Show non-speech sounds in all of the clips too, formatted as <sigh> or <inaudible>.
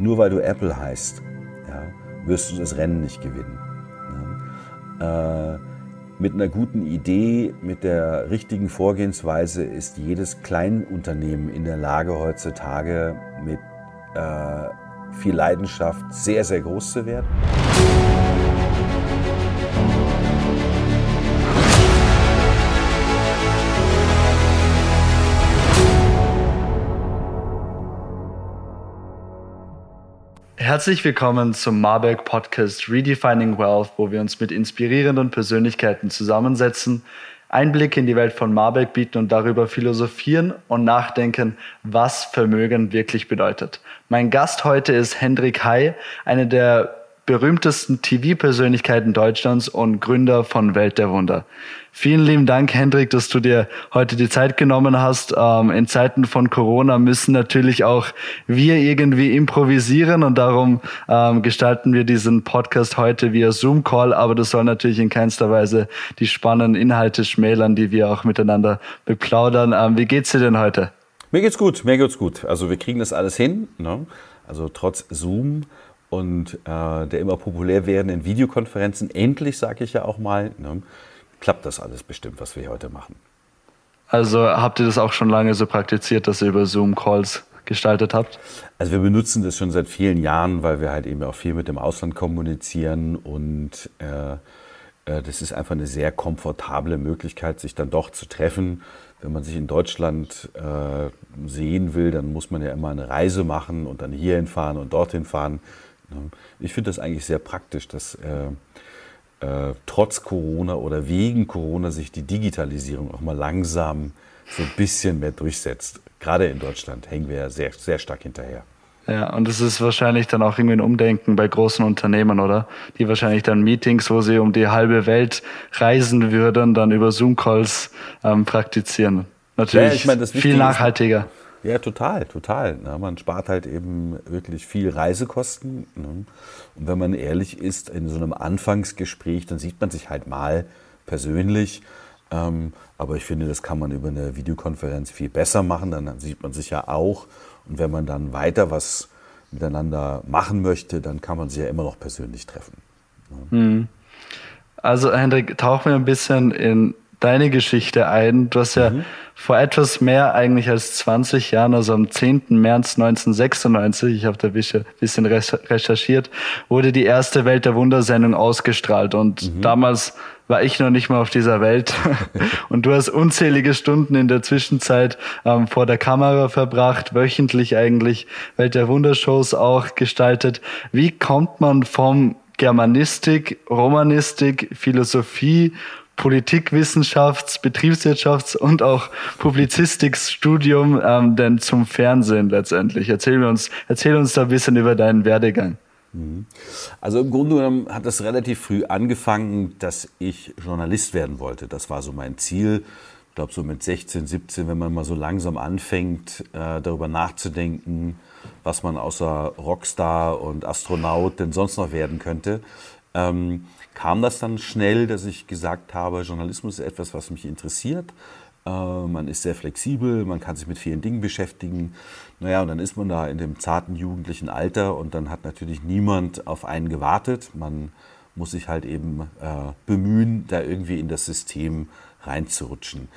nur weil du Apple heißt, ja, wirst du das Rennen nicht gewinnen. Ja. Äh, mit einer guten Idee, mit der richtigen Vorgehensweise ist jedes Kleinunternehmen in der Lage, heutzutage mit äh, viel Leidenschaft sehr, sehr groß zu werden. Herzlich willkommen zum Marburg Podcast Redefining Wealth, wo wir uns mit inspirierenden Persönlichkeiten zusammensetzen, Einblick in die Welt von Marburg bieten und darüber philosophieren und nachdenken, was Vermögen wirklich bedeutet. Mein Gast heute ist Hendrik Hay, einer der berühmtesten TV-Persönlichkeiten Deutschlands und Gründer von Welt der Wunder. Vielen lieben Dank, Hendrik, dass du dir heute die Zeit genommen hast. Ähm, in Zeiten von Corona müssen natürlich auch wir irgendwie improvisieren und darum ähm, gestalten wir diesen Podcast heute via Zoom-Call, aber das soll natürlich in keinster Weise die spannenden Inhalte schmälern, die wir auch miteinander beplaudern. Ähm, wie geht's dir denn heute? Mir geht's gut, mir geht's gut. Also wir kriegen das alles hin. Ne? Also trotz Zoom und äh, der immer populär werdenden Videokonferenzen, endlich sage ich ja auch mal, ne, klappt das alles bestimmt, was wir heute machen. Also habt ihr das auch schon lange so praktiziert, dass ihr über Zoom-Calls gestaltet habt? Also wir benutzen das schon seit vielen Jahren, weil wir halt eben auch viel mit dem Ausland kommunizieren und äh, äh, das ist einfach eine sehr komfortable Möglichkeit, sich dann doch zu treffen. Wenn man sich in Deutschland äh, sehen will, dann muss man ja immer eine Reise machen und dann hierhin fahren und dorthin fahren. Ne? Ich finde das eigentlich sehr praktisch, dass äh, äh, trotz Corona oder wegen Corona sich die Digitalisierung auch mal langsam so ein bisschen mehr durchsetzt. Gerade in Deutschland hängen wir ja sehr, sehr stark hinterher. Ja, und es ist wahrscheinlich dann auch irgendwie ein Umdenken bei großen Unternehmen, oder? Die wahrscheinlich dann Meetings, wo sie um die halbe Welt reisen würden, dann über Zoom-Calls ähm, praktizieren. Natürlich ja, ich mein, viel nachhaltiger. Ja, total, total. Ne? Man spart halt eben wirklich viel Reisekosten. Ne? Und wenn man ehrlich ist, in so einem Anfangsgespräch, dann sieht man sich halt mal persönlich. Ähm, aber ich finde, das kann man über eine Videokonferenz viel besser machen. Dann sieht man sich ja auch. Und wenn man dann weiter was miteinander machen möchte, dann kann man sich ja immer noch persönlich treffen. Ne? Hm. Also Hendrik, tauchen wir ein bisschen in deine Geschichte ein. Du hast ja mhm. vor etwas mehr eigentlich als 20 Jahren, also am 10. März 1996, ich habe da ein bisschen recherchiert, wurde die erste Welt der Wundersendung ausgestrahlt. Und mhm. damals war ich noch nicht mal auf dieser Welt. <laughs> Und du hast unzählige Stunden in der Zwischenzeit ähm, vor der Kamera verbracht, wöchentlich eigentlich Welt der Wundershows auch gestaltet. Wie kommt man vom Germanistik, Romanistik, Philosophie Politikwissenschafts-, Betriebswirtschafts- und auch Publizistikstudium ähm, denn zum Fernsehen letztendlich? Erzähl uns, erzähl uns da ein bisschen über deinen Werdegang. Mhm. Also im Grunde genommen hat das relativ früh angefangen, dass ich Journalist werden wollte. Das war so mein Ziel. Ich glaube, so mit 16, 17, wenn man mal so langsam anfängt, äh, darüber nachzudenken, was man außer Rockstar und Astronaut denn sonst noch werden könnte, ähm, kam das dann schnell, dass ich gesagt habe, Journalismus ist etwas, was mich interessiert. Äh, man ist sehr flexibel, man kann sich mit vielen Dingen beschäftigen. Naja, und dann ist man da in dem zarten jugendlichen Alter und dann hat natürlich niemand auf einen gewartet. Man muss sich halt eben äh, bemühen, da irgendwie in das System reinzurutschen.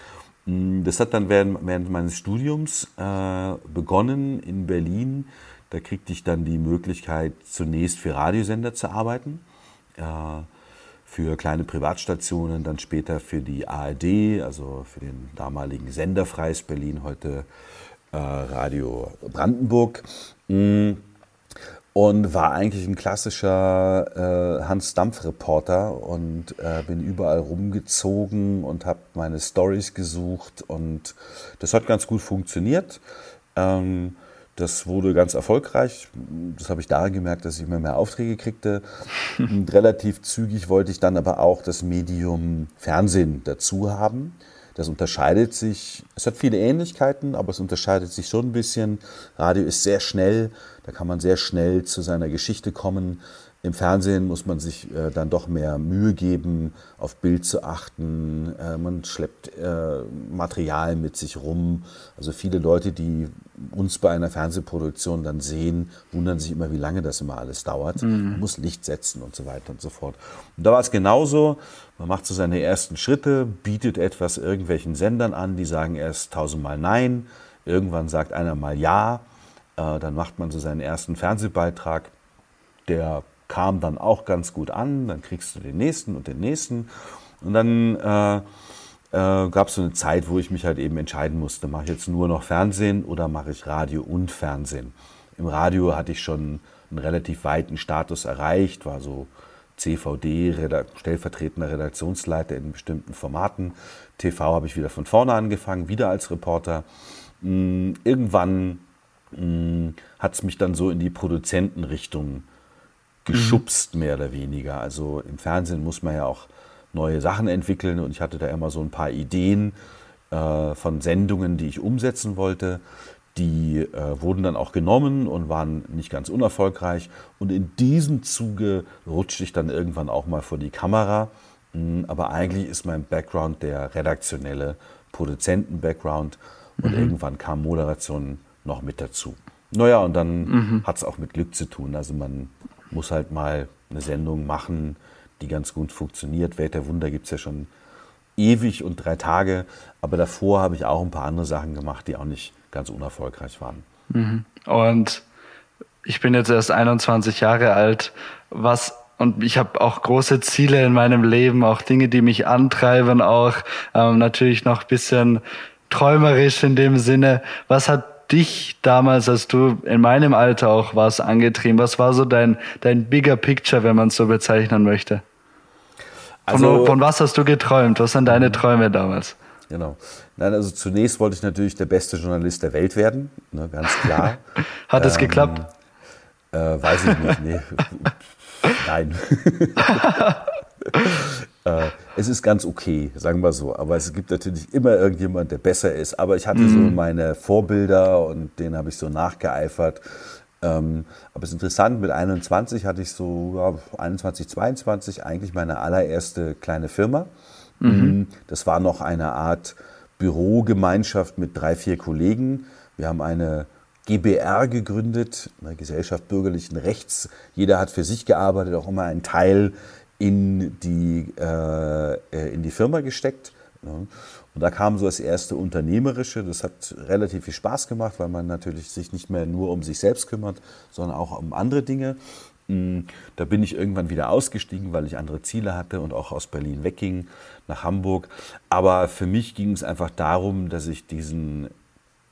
Hm, das hat dann während, während meines Studiums äh, begonnen in Berlin. Da kriegte ich dann die Möglichkeit, zunächst für Radiosender zu arbeiten. Äh, für kleine Privatstationen, dann später für die ARD, also für den damaligen Sender Freies Berlin, heute äh, Radio Brandenburg. Mm. Und war eigentlich ein klassischer äh, Hans-Dampf-Reporter und äh, bin überall rumgezogen und habe meine Stories gesucht und das hat ganz gut funktioniert. Ähm, das wurde ganz erfolgreich. Das habe ich daran gemerkt, dass ich immer mehr Aufträge kriegte. Und relativ zügig wollte ich dann aber auch das Medium Fernsehen dazu haben. Das unterscheidet sich, es hat viele Ähnlichkeiten, aber es unterscheidet sich schon ein bisschen. Radio ist sehr schnell, Da kann man sehr schnell zu seiner Geschichte kommen. Im Fernsehen muss man sich äh, dann doch mehr Mühe geben, auf Bild zu achten. Äh, man schleppt äh, Material mit sich rum. Also viele Leute, die uns bei einer Fernsehproduktion dann sehen, wundern sich immer, wie lange das immer alles dauert. Mhm. Man muss Licht setzen und so weiter und so fort. Und da war es genauso. Man macht so seine ersten Schritte, bietet etwas irgendwelchen Sendern an, die sagen erst tausendmal Nein. Irgendwann sagt einer mal Ja. Äh, dann macht man so seinen ersten Fernsehbeitrag, der kam dann auch ganz gut an. Dann kriegst du den nächsten und den nächsten. Und dann äh, äh, gab es so eine Zeit, wo ich mich halt eben entscheiden musste, mache ich jetzt nur noch Fernsehen oder mache ich Radio und Fernsehen. Im Radio hatte ich schon einen relativ weiten Status erreicht, war so CVD, stellvertretender Redaktionsleiter in bestimmten Formaten. TV habe ich wieder von vorne angefangen, wieder als Reporter. Hm, irgendwann hm, hat es mich dann so in die Produzentenrichtung geschubst, mhm. mehr oder weniger. Also im Fernsehen muss man ja auch neue Sachen entwickeln und ich hatte da immer so ein paar Ideen äh, von Sendungen, die ich umsetzen wollte. Die äh, wurden dann auch genommen und waren nicht ganz unerfolgreich. Und in diesem Zuge rutschte ich dann irgendwann auch mal vor die Kamera. Mhm, aber eigentlich ist mein Background der redaktionelle Produzenten-Background und mhm. irgendwann kam Moderation noch mit dazu. Naja, und dann mhm. hat es auch mit Glück zu tun. Also man muss halt mal eine Sendung machen, die ganz gut funktioniert. Welt der Wunder gibt es ja schon ewig und drei Tage. Aber davor habe ich auch ein paar andere Sachen gemacht, die auch nicht ganz unerfolgreich waren. Mhm. Und ich bin jetzt erst 21 Jahre alt. Was und ich habe auch große Ziele in meinem Leben, auch Dinge, die mich antreiben, auch ähm, natürlich noch ein bisschen träumerisch in dem Sinne. Was hat dich damals, als du in meinem Alter auch warst, angetrieben? Was war so dein, dein bigger picture, wenn man es so bezeichnen möchte? Also, von, von, was hast du geträumt? Was sind deine Träume damals? Genau. Nein, also zunächst wollte ich natürlich der beste Journalist der Welt werden, ne, ganz klar. <laughs> Hat es ähm, geklappt? Äh, weiß ich nicht. Nee. <laughs> Nein. <laughs> Äh, es ist ganz okay, sagen wir so. Aber es gibt natürlich immer irgendjemand, der besser ist. Aber ich hatte mhm. so meine Vorbilder und denen habe ich so nachgeeifert. Ähm, aber es ist interessant, mit 21 hatte ich so, ja, 21, 22 eigentlich meine allererste kleine Firma. Mhm. mhm. Das war noch eine Art Bürogemeinschaft mit drei, vier Kollegen. Wir haben eine GBR gegründet, eine Gesellschaft bürgerlichen Rechts. Jeder hat für sich gearbeitet, auch immer ein Teil in die, äh, äh, in die Firma gesteckt. Und da kam so das erste Unternehmerische. Das hat relativ viel Spaß gemacht, weil man natürlich sich nicht mehr nur um sich selbst kümmert, sondern auch um andere Dinge. Mm, da bin ich irgendwann wieder ausgestiegen, weil ich andere Ziele hatte und auch aus Berlin wegging nach Hamburg. Aber für mich ging es einfach darum, dass ich diesen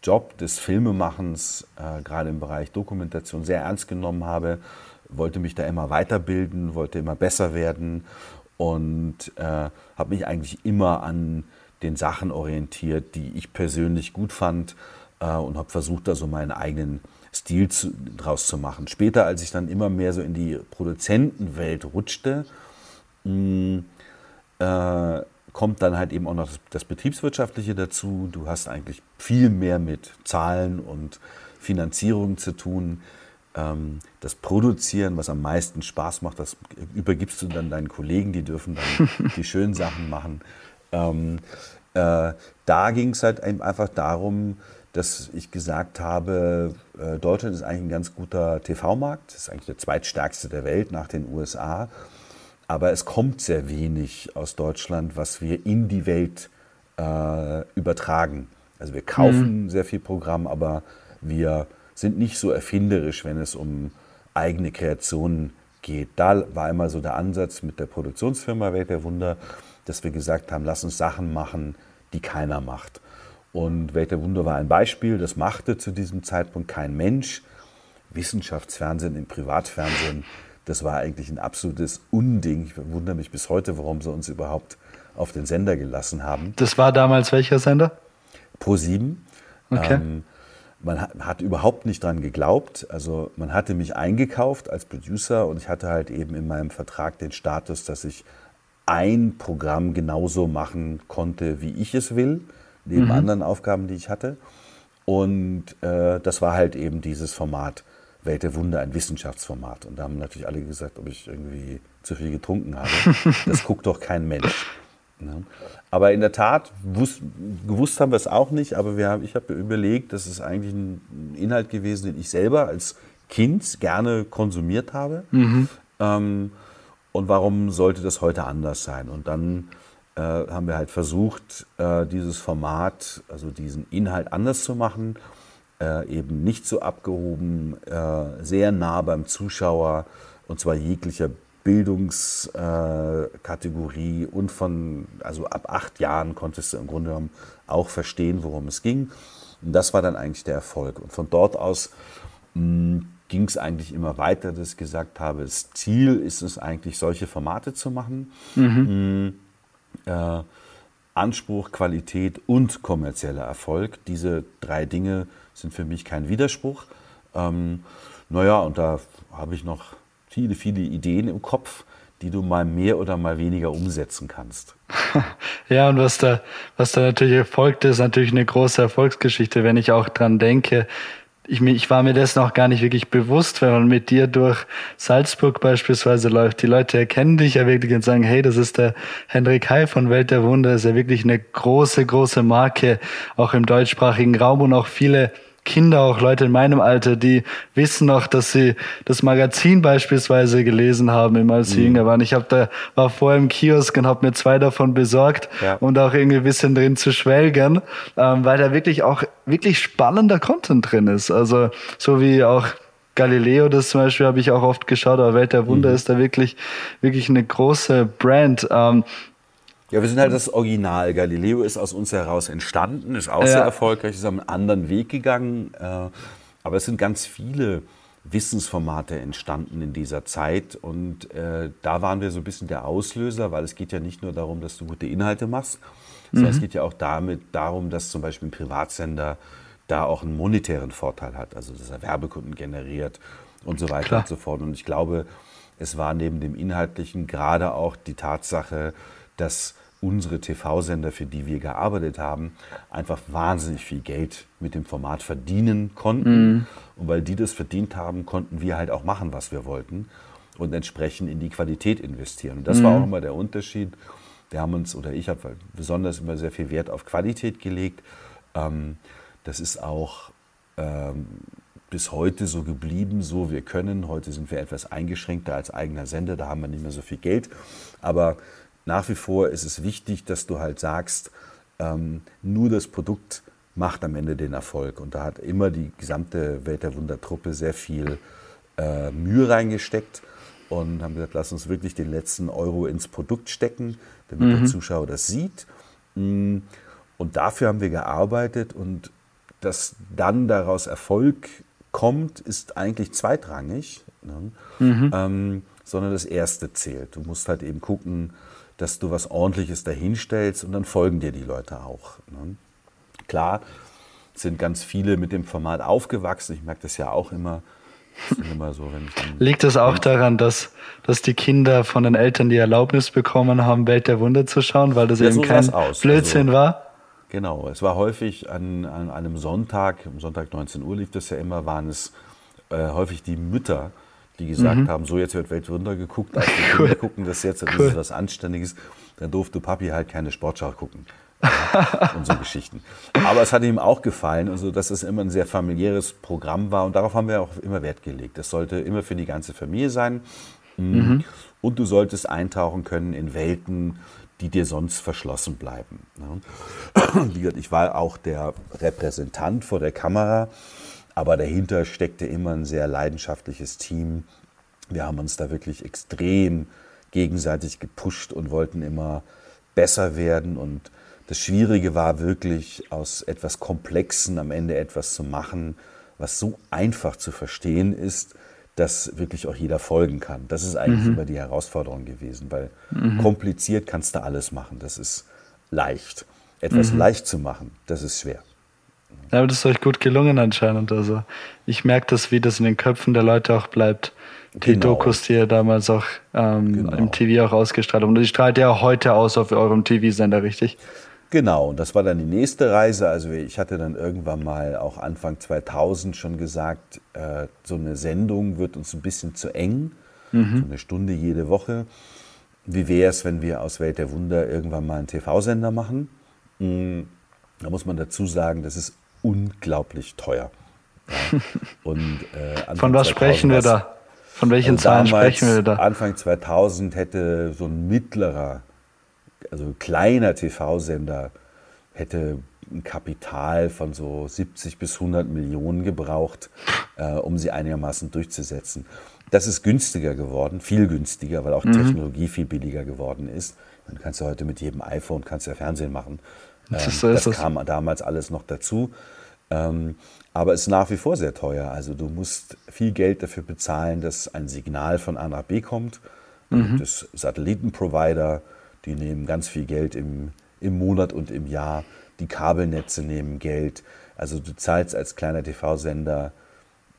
Job des Filmemachens, äh, gerade im Bereich Dokumentation, sehr ernst genommen habe wollte mich da immer weiterbilden, wollte immer besser werden und äh, habe mich eigentlich immer an den Sachen orientiert, die ich persönlich gut fand äh, und habe versucht, da so meinen eigenen Stil zu, draus zu machen. Später, als ich dann immer mehr so in die Produzentenwelt rutschte, mh, äh, kommt dann halt eben auch noch das, das, Betriebswirtschaftliche dazu. Du hast eigentlich viel mehr mit Zahlen und Finanzierung zu tun das Produzieren, was am meisten Spaß macht, das übergibst du dann deinen Kollegen, die dürfen dann <laughs> die schönen Sachen machen. Ähm, äh, da ging es halt einfach darum, dass ich gesagt habe, äh, Deutschland ist eigentlich ein ganz guter TV-Markt, ist eigentlich der zweitstärkste der Welt nach den USA. Aber es kommt sehr wenig aus Deutschland, was wir in die Welt äh, übertragen. Also wir kaufen mhm. sehr viel Programm, aber wir sind nicht so erfinderisch, wenn es um eigene Kreationen geht. Da war immer so der Ansatz mit der Produktionsfirma Welt der Wunder, dass wir gesagt haben, lass uns Sachen machen, die keiner macht. Und Welt der Wunder war ein Beispiel, das machte zu diesem Zeitpunkt kein Mensch. Wissenschaftsfernsehen im Privatfernsehen, das war eigentlich ein absolutes Unding. Ich wundere mich bis heute, warum sie uns überhaupt auf den Sender gelassen haben. Das war damals welcher Sender? Pro 7. Okay. Ähm, man hat, überhaupt nicht dran geglaubt. Also man hatte mich eingekauft als Producer und ich hatte halt eben in meinem Vertrag den Status, dass ich ein Programm genauso machen konnte, wie ich es will, neben mhm. anderen Aufgaben, die ich hatte. Und äh, das war halt eben dieses Format Welt der Wunder ein Wissenschaftsformat. Und da haben natürlich alle gesagt, ob ich irgendwie zu viel getrunken habe. <laughs> Das guckt doch kein Mensch. Ne? Aber in der Tat, wusst, gewusst haben wir es auch nicht, aber wir haben, ich habe überlegt, das ist eigentlich ein Inhalt gewesen, den ich selber als Kind gerne konsumiert habe. Mhm. Ähm, und warum sollte das heute anders sein? Und dann äh, haben wir halt versucht, äh, dieses Format, also diesen Inhalt anders zu machen, äh, eben nicht so abgehoben, äh, sehr nah beim Zuschauer und zwar jeglicher Bildungskategorie und von, also ab acht Jahren konntest du im Grunde genommen auch verstehen, worum es ging. Und das war dann eigentlich der Erfolg. Und von dort aus hm, ging es eigentlich immer weiter, dass ich gesagt habe, das Ziel ist es eigentlich, solche Formate zu machen. Mhm. Äh, Anspruch, Qualität und kommerzieller Erfolg. Diese drei Dinge sind für mich kein Widerspruch. Ähm, naja, und da habe ich noch viele, viele Ideen im Kopf, die du mal mehr oder mal weniger umsetzen kannst. <laughs> Ja, und was da, was da natürlich erfolgt, ist natürlich eine große Erfolgsgeschichte, wenn ich auch dran denke. Ich, ich war mir dessen auch gar nicht wirklich bewusst, wenn man mit dir durch Salzburg beispielsweise läuft. Die Leute erkennen dich ja wirklich und sagen, hey, das ist der Hendrik Heil von Welt der Wunder. Das ist ja wirklich eine große, große Marke, auch im deutschsprachigen Raum und auch viele Kinder, auch Leute in meinem Alter, die wissen noch, dass sie das Magazin beispielsweise gelesen haben, immer als sie mhm. jünger waren. Ich habe da war vorher im Kiosk und habe mir zwei davon besorgt ja. und auch irgendwie ein bisschen drin zu schwelgern, ähm, weil da wirklich auch wirklich spannender Content drin ist. Also so wie auch Galileo, das zum Beispiel habe ich auch oft geschaut, aber Welt der Wunder mhm. ist da wirklich, wirklich eine große Brand. Ähm, ja, wir sind halt das Original. Galileo ist aus uns heraus entstanden, ist auch ja. sehr erfolgreich, ist einen anderen Weg gegangen. Äh, aber es sind ganz viele Wissensformate entstanden in dieser Zeit und äh, da waren wir so ein bisschen der Auslöser, weil es geht ja nicht nur darum, dass du gute Inhalte machst, sondern mhm. es geht ja auch damit darum, dass zum Beispiel ein Privatsender da auch einen monetären Vorteil hat, also dass er Werbekunden generiert und so weiter Klar. und so fort. Und ich glaube, es war neben dem Inhaltlichen gerade auch die Tatsache, dass unsere TV-Sender, für die wir gearbeitet haben, einfach wahnsinnig viel Geld mit dem Format verdienen konnten. Mhm. Und weil die das verdient haben, konnten wir halt auch machen, was wir wollten und entsprechend in die Qualität investieren. Und das mhm. war auch immer der Unterschied. Wir haben uns, oder ich habe besonders immer sehr viel Wert auf Qualität gelegt. Ähm, das ist auch ähm, bis heute so geblieben, so wir können. Heute sind wir etwas eingeschränkter als eigener Sender, da haben wir nicht mehr so viel Geld. Aber nach wie vor ist es wichtig, dass du halt sagst, ähm, nur das Produkt macht am Ende den Erfolg. Und da hat immer die gesamte Welt der Wundertruppe sehr viel äh, Mühe reingesteckt und haben gesagt, lass uns wirklich den letzten Euro ins Produkt stecken, damit mhm. der Zuschauer das sieht. Mm, und dafür haben wir gearbeitet und dass dann daraus Erfolg kommt, ist eigentlich zweitrangig, ne? mhm. ähm, sondern das Erste zählt. Du musst halt eben gucken, dass du was Ordentliches dahinstellst und dann folgen dir die Leute auch. Ne? Klar sind ganz viele mit dem Format aufgewachsen. Ich merke das ja auch immer. so, Liegt es auch daran, dass, dass die Kinder von den Eltern die Erlaubnis bekommen haben, Welt der Wunder zu schauen, weil das ja, eben so kein Blödsinn also, war? Genau, es war häufig an, an einem Sonntag, am Sonntag 19 Uhr lief das ja immer, waren es äh, häufig die Mütter, die gesagt mhm. haben, so jetzt wird Weltwunder geguckt, <laughs> also die Kinder gucken das jetzt, das cool. ist was Anständiges, dann durfte Papi halt keine Sportschau gucken. <laughs> und so Geschichten. Aber es hat ihm auch gefallen, also dass es immer ein sehr familiäres Programm war und darauf haben wir auch immer Wert gelegt. Das sollte immer für die ganze Familie sein mm. mhm. und du solltest eintauchen können in Welten, die dir sonst verschlossen bleiben. <clears throat> Ich war auch der Repräsentant vor der Kamera aber dahinter steckte immer ein sehr leidenschaftliches Team. Wir haben uns da wirklich extrem gegenseitig gepusht und wollten immer besser werden. Und das Schwierige war wirklich, aus etwas Komplexen am Ende etwas zu machen, was so einfach zu verstehen ist, dass wirklich auch jeder folgen kann. Das ist eigentlich mhm. immer die Herausforderung gewesen, weil mhm. kompliziert kannst du alles machen. Das ist leicht. Etwas mhm. leicht zu machen, das ist schwer. Ja, aber das ist euch gut gelungen anscheinend. Also ich merke das, wie das in den Köpfen der Leute auch bleibt. Die genau. Dokus, die ihr damals auch ähm, genau. im TV auch ausgestrahlt habt. Und die strahlt ja auch heute aus auf eurem TV-Sender, richtig? Genau, und das war dann die nächste Reise. Also ich hatte dann irgendwann mal auch Anfang 2000 schon gesagt, äh, so eine Sendung wird uns ein bisschen zu eng, mhm. so eine Stunde jede Woche. Wie wäre es, wenn wir aus Welt der Wunder irgendwann mal einen TV-Sender machen? Mhm. Da muss man dazu sagen, das ist unglaublich teuer. Ja. <laughs> Und, äh, Von was sprechen wir da? Von welchen also Zahlen sprechen wir da? Anfang 2000 hätte so ein mittlerer also kleiner TV-Sender hätte ein Kapital von so 70 bis 100 Millionen gebraucht, äh, um sie einigermaßen durchzusetzen. Das ist günstiger geworden, viel günstiger, weil auch mhm. Technologie viel billiger geworden ist. Dann kannst du heute mit jedem iPhone kannst ja Fernsehen machen. Ähm, das, das kam damals alles noch dazu. Ähm, aber es ist nach wie vor sehr teuer. Also du musst viel Geld dafür bezahlen, dass ein Signal von A nach B kommt. Mhm. Das Satellitenprovider die nehmen ganz viel Geld im, im Monat und im Jahr. Die Kabelnetze nehmen Geld. Also du zahlst als kleiner TV-Sender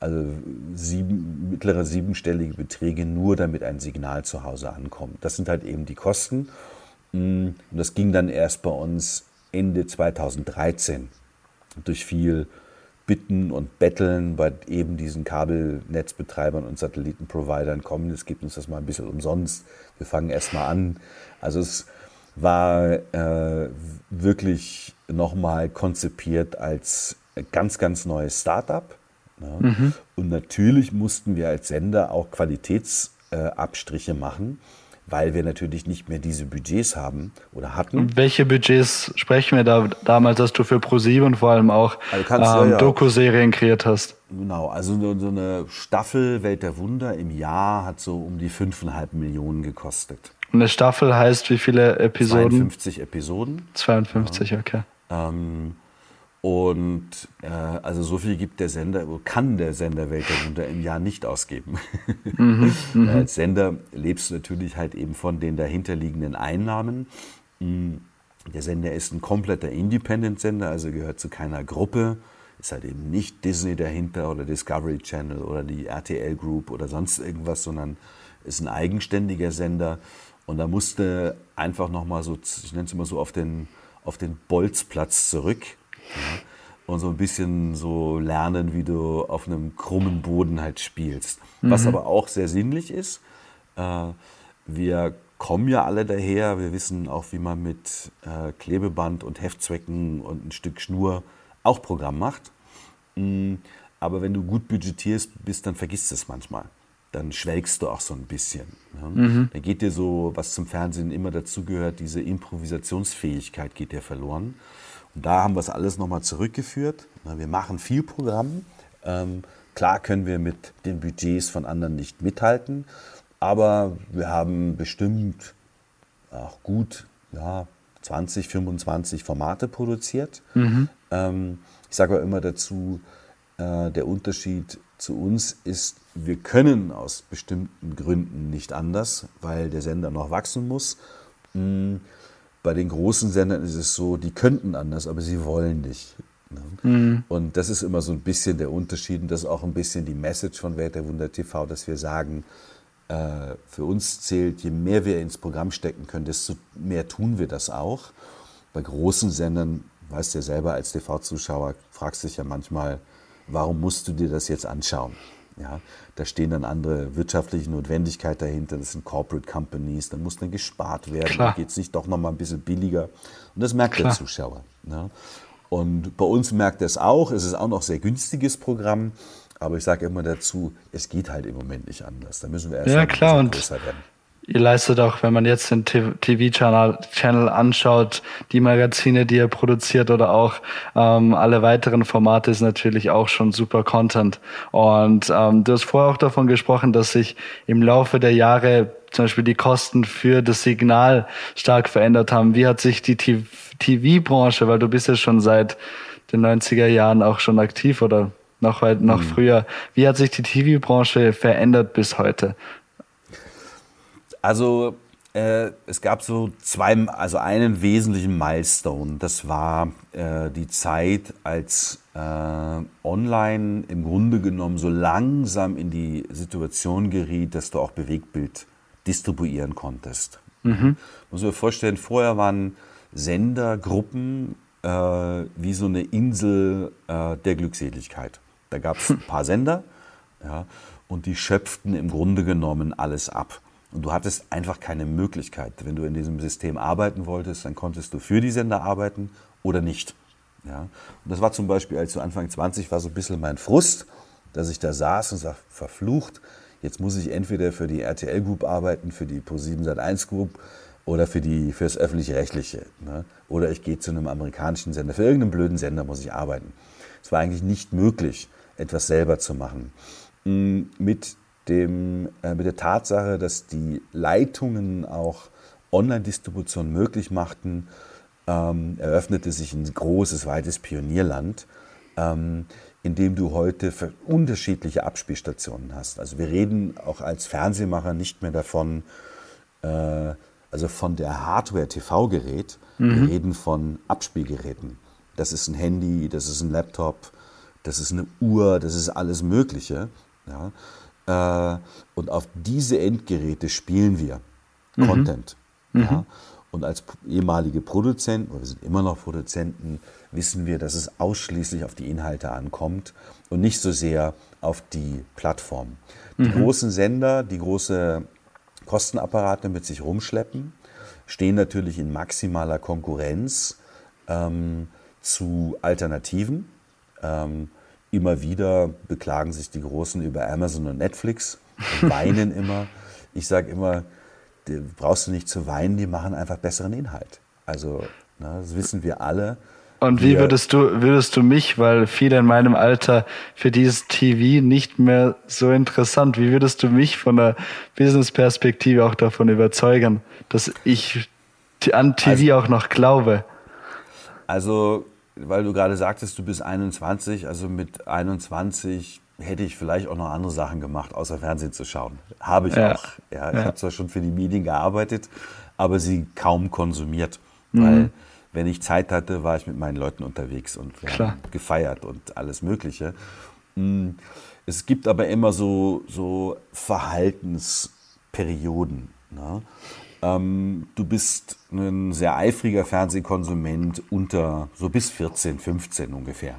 also sieben, mittlere siebenstellige Beträge nur, damit ein Signal zu Hause ankommt. Das sind halt eben die Kosten. Mm, und das ging dann erst bei uns Ende 2013 durch viel Bitten und Betteln bei eben diesen Kabelnetzbetreibern und Satellitenprovidern kommen, es gibt uns das mal ein bisschen umsonst. Wir fangen erst mal an. Also es war äh, wirklich nochmal konzipiert als ganz, ganz neues Startup. Ne? Mhm. Und natürlich mussten wir als Sender auch Qualitätsabstriche äh, machen weil wir natürlich nicht mehr diese Budgets haben oder hatten. Und welche Budgets sprechen wir da damals, dass du für ProSieben und vor allem auch also ähm, ja, ja. Doku-Serien kreiert hast? Genau, also so eine Staffel Welt der Wunder im Jahr hat so um die 5,5 Millionen gekostet. Eine Staffel heißt wie viele Episoden? 52 Episoden. 52, ja. okay. Ähm, und äh, also so viel gibt der Sender, kann der Sender Welt der Wunder im Jahr nicht ausgeben. <laughs> Mhm, mhm, Als Sender lebst du natürlich halt eben von den dahinterliegenden Einnahmen. Mm, der Sender ist ein kompletter Independent-Sender, also gehört zu keiner Gruppe. Ist halt eben nicht Disney dahinter oder Discovery Channel oder die RTL Group oder sonst irgendwas, sondern ist ein eigenständiger Sender. Und da musste einfach nochmal so, ich nenne es immer so, auf den, auf den Bolzplatz zurück ja? Und so ein bisschen so lernen, wie du auf einem krummen Boden halt spielst. Mhm. Was aber auch sehr sinnlich ist. Äh, wir kommen ja alle daher. Wir wissen auch, wie man mit äh, Klebeband und Heftzwecken und ein Stück Schnur auch Programm macht. Mm, aber wenn du gut budgetierst bist, dann vergisst du es manchmal. Dann schwelgst du auch so ein bisschen. Ne? Mhm. Dann geht dir so, was zum Fernsehen immer dazugehört, diese Improvisationsfähigkeit geht dir verloren. Und da haben wir es alles nochmal zurückgeführt. Wir machen viel Programm. Ähm, klar können wir mit den Budgets von anderen nicht mithalten, aber wir haben bestimmt auch gut ja, 20, 25 Formate produziert. Mhm. Ähm, ich sage aber immer dazu, äh, der Unterschied zu uns ist, wir können aus bestimmten Gründen nicht anders, weil der Sender noch wachsen muss. Bei den großen Sendern ist es so, die könnten anders, aber sie wollen nicht. Ne? Mhm. Und das ist immer so ein bisschen der Unterschied und das ist auch ein bisschen die Message von Welt der Wunder TV, dass wir sagen, äh, für uns zählt, je mehr wir ins Programm stecken können, desto mehr tun wir das auch. Bei großen Sendern, weißt du ja selber als TV-Zuschauer, fragst du dich ja manchmal, warum musst du dir das jetzt anschauen? Ja, da stehen dann andere wirtschaftliche Notwendigkeiten dahinter, das sind Corporate Companies, da muss dann gespart werden, Klar. da geht es nicht doch nochmal ein bisschen billiger. Und das merkt Klar. der Zuschauer. Ne? Und bei uns merkt er es auch, es ist auch noch ein sehr günstiges Programm, aber ich sage immer dazu, es geht halt im Moment nicht anders. Da müssen wir erst ja, klar, und größer werden. Ihr leistet auch, wenn man jetzt den TV-Channel Channel anschaut, die Magazine, die ihr produziert oder auch ähm, alle weiteren Formate ist natürlich auch schon super Content. Und ähm, du hast vorher auch davon gesprochen, dass sich im Laufe der Jahre zum Beispiel die Kosten für das Signal stark verändert haben. Wie hat sich die TV-Branche, weil du bist ja schon seit den 90er Jahren auch schon aktiv oder noch weit, noch mhm. früher, wie hat sich die TV-Branche verändert bis heute? Also äh, es gab so zwei, also einen wesentlichen Milestone. Das war äh, die Zeit, als äh, online im Grunde genommen so langsam in die Situation geriet, dass du auch Bewegtbild distribuieren konntest. Mhm. Muss man sich vorstellen, vorher waren Sendergruppen äh, wie so eine Insel äh, der Glückseligkeit. Da gab es ein <laughs> paar Sender ja, und die schöpften im Grunde genommen alles ab. Und du hattest einfach keine Möglichkeit. Wenn du in diesem System arbeiten wolltest, dann konntest du für die Sender arbeiten oder nicht. Ja? Und das war zum Beispiel, als du Anfang 20 war, so ein bisschen mein Frust, dass ich da saß und sag, verflucht, jetzt muss ich entweder für die RTL Group arbeiten, für die Pro7 Sat1 Group oder für, für das Öffentlich-Rechtliche. Ne? Oder ich gehe zu einem amerikanischen Sender. Für irgendeinen blöden Sender muss ich arbeiten. Es war eigentlich nicht möglich, etwas selber zu machen. Mm, mit dem, äh, mit der Tatsache, dass die Leitungen auch Online-Distribution möglich machten, ähm, eröffnete sich ein großes, weites Pionierland, ähm, in dem du heute unterschiedliche Abspielstationen hast. Also wir reden auch als Fernsehmacher nicht mehr davon, äh, also von der Hardware-TV-Gerät, mhm. wir reden von Abspielgeräten. Das ist ein Handy, das ist ein Laptop, das ist eine Uhr, das ist alles Mögliche. Ja? Äh, und auf diese Endgeräte spielen wir mhm. Content. Mhm. Ja? Und als ehemalige Produzenten, oder wir sind immer noch Produzenten, wissen wir, dass es ausschließlich auf die Inhalte ankommt und nicht so sehr auf die Plattform. Die mhm. großen Sender, die große Kostenapparate mit sich rumschleppen, stehen natürlich in maximaler Konkurrenz ähm, zu Alternativen. Ähm, immer wieder beklagen sich die Großen über Amazon und Netflix und weinen <laughs> immer. Ich sage immer, brauchst du nicht zu weinen, die machen einfach besseren Inhalt. Also, ne, das wissen wir alle. Und wie würdest du, würdest du mich, weil viele in meinem Alter für dieses TV nicht mehr so interessant, wie würdest du mich von der Business-Perspektive auch davon überzeugen, dass ich an TV also, auch noch glaube? Also, weil du gerade sagtest, du bist 21, also mit 21 hätte ich vielleicht auch noch andere Sachen gemacht, außer Fernsehen zu schauen. Habe ich ja. auch. Ja, ich ja. habe zwar schon für die Medien gearbeitet, aber sie kaum konsumiert. Mhm. Weil wenn ich Zeit hatte, war ich mit meinen Leuten unterwegs und gefeiert und alles Mögliche. Mm, es gibt aber immer so, so Verhaltensperioden. Ne? Ähm, du bist ein sehr eifriger Fernsehkonsument unter so bis 14, 15 ungefähr.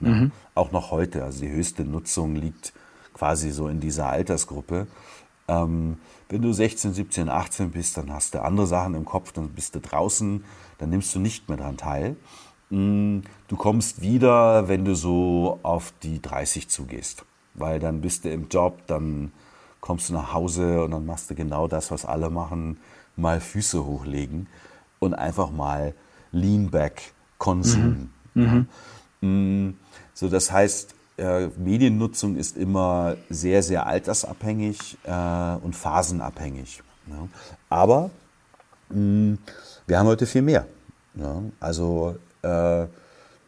Ne? Mhm. Auch noch heute. Also die höchste Nutzung liegt quasi so in dieser Altersgruppe. Ähm, wenn du 16, 17, 18 bist, dann hast du andere Sachen im Kopf, dann bist du draußen, dann nimmst du nicht mehr daran teil. Mm, du kommst wieder, wenn du so auf die 30 zugehst, weil dann bist du im Job, dann kommst du nach Hause und dann machst du genau das, was alle machen, mal Füße hochlegen und einfach mal Lean Back Konsum. Mhm. Mhm. So, das heißt, äh, Mediennutzung ist immer sehr, sehr altersabhängig äh, und phasenabhängig. Ja. Aber mh, wir haben heute viel mehr. Ja. Also äh,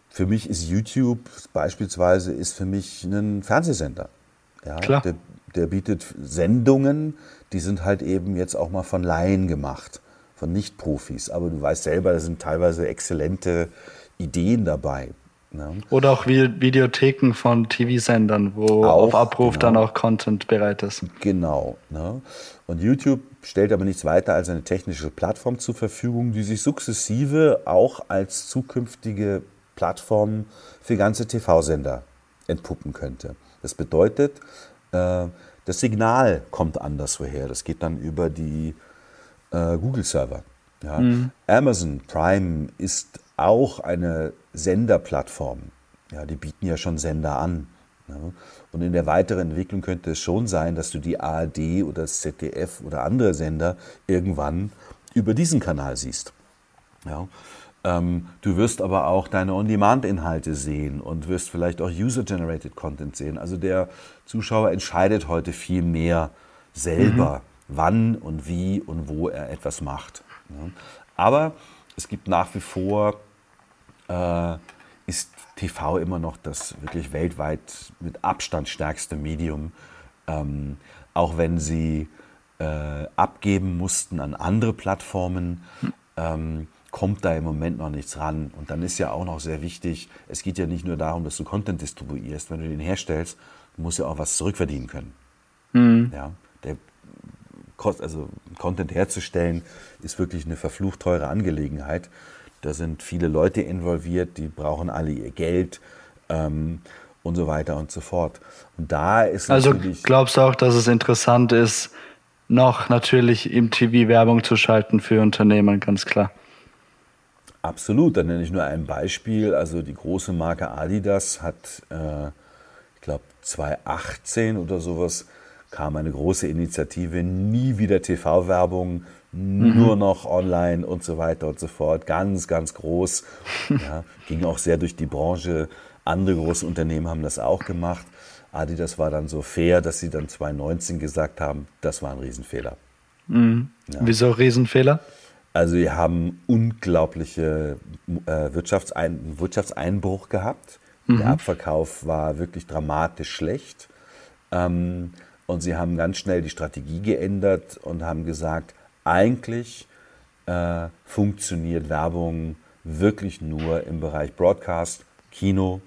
für mich ist YouTube beispielsweise ist für mich ein Fernsehsender. Ja, Klar. Der, der bietet Sendungen, die sind halt eben jetzt auch mal von Laien gemacht, von Nicht-Profis. Aber du weißt selber, da sind teilweise exzellente Ideen dabei. Ne? Oder auch Videotheken von TV-Sendern, wo auch, auf Abruf genau. dann auch Content bereit ist. Genau. Ne? Und YouTube stellt aber nichts weiter als eine technische Plattform zur Verfügung, die sich sukzessive auch als zukünftige Plattform für ganze TV-Sender entpuppen könnte. Das bedeutet, äh, das Signal kommt anderswoher. Das geht dann über die äh, Google-Server. Ja. Mhm. Amazon Prime ist auch eine Senderplattform. Ja, die bieten ja schon Sender an. Ja. Und in der weiteren Entwicklung könnte es schon sein, dass du die ARD oder das ZDF oder andere Sender irgendwann über diesen Kanal siehst. Ja. Ähm, du wirst aber auch deine On-Demand-Inhalte sehen und wirst vielleicht auch User-Generated Content sehen. Also der Zuschauer entscheidet heute viel mehr selber, mhm. wann und wie und wo er etwas macht. Ja. Aber es gibt nach wie vor, äh, ist TV immer noch das wirklich weltweit mit Abstand stärkste Medium, ähm, auch wenn sie äh, abgeben mussten an andere Plattformen. Mhm. Ähm, kommt da im Moment noch nichts ran. Und dann ist ja auch noch sehr wichtig, es geht ja nicht nur darum, dass du Content distribuierst. Wenn du den herstellst, musst du ja auch was zurückverdienen können. Mhm. Ja, der, also Content herzustellen ist wirklich eine verflucht teure Angelegenheit. Da sind viele Leute involviert, die brauchen alle ihr Geld ähm, und so weiter und so fort. Und da ist also glaubst du auch, dass es interessant ist, noch natürlich im TV Werbung zu schalten für Unternehmen, ganz klar. Absolut, dann nenne ich nur ein Beispiel. Also die große Marke Adidas hat, äh, ich glaube 2018 oder sowas, kam eine große Initiative, nie wieder TV-Werbung, mhm. nur noch online und so weiter und so fort. Ganz, ganz groß. <laughs> Ja, ging auch sehr durch die Branche. Andere große Unternehmen haben das auch gemacht. Adidas war dann so fair, dass sie dann 2019 gesagt haben, das war ein Riesenfehler. Mhm. Ja. Wieso Riesenfehler? Also wir haben unglaubliche äh, Wirtschaftsein Wirtschaftseinbruch gehabt. Mhm. Der Abverkauf war wirklich dramatisch schlecht. Ähm, und sie haben ganz schnell die Strategie geändert und haben gesagt, eigentlich äh, funktioniert Werbung wirklich nur im Bereich Broadcast, Kino,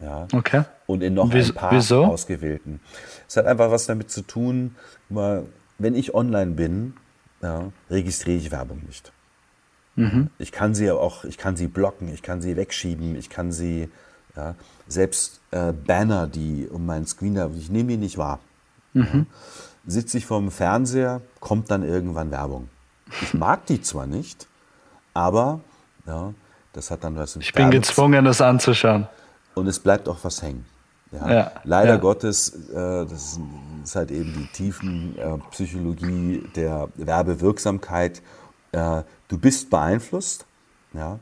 ja, okay. und in noch ein paar Wieso? ausgewählten. Es hat einfach was damit zu tun, wenn ich online bin, ja, registriere ich Werbung nicht. Mhm. Ich kann sie auch, ich kann sie blocken, ich kann sie wegschieben, ich kann sie, ja, selbst äh, Banner, die um meinen Screen da, ich nehme die nicht wahr. Mhm. Ja. Sitze ich vorm Fernseher, kommt dann irgendwann Werbung. Ich <laughs> mag die zwar nicht, aber ja, das hat dann was. Ich bin gezwungen, das anzuschauen. Und es bleibt auch was hängen. Ja. ja Leider ja. Gottes, äh, das ist halt eben die tiefen äh, Psychologie der Werbewirksamkeit. Äh, du bist beeinflusst. Ja?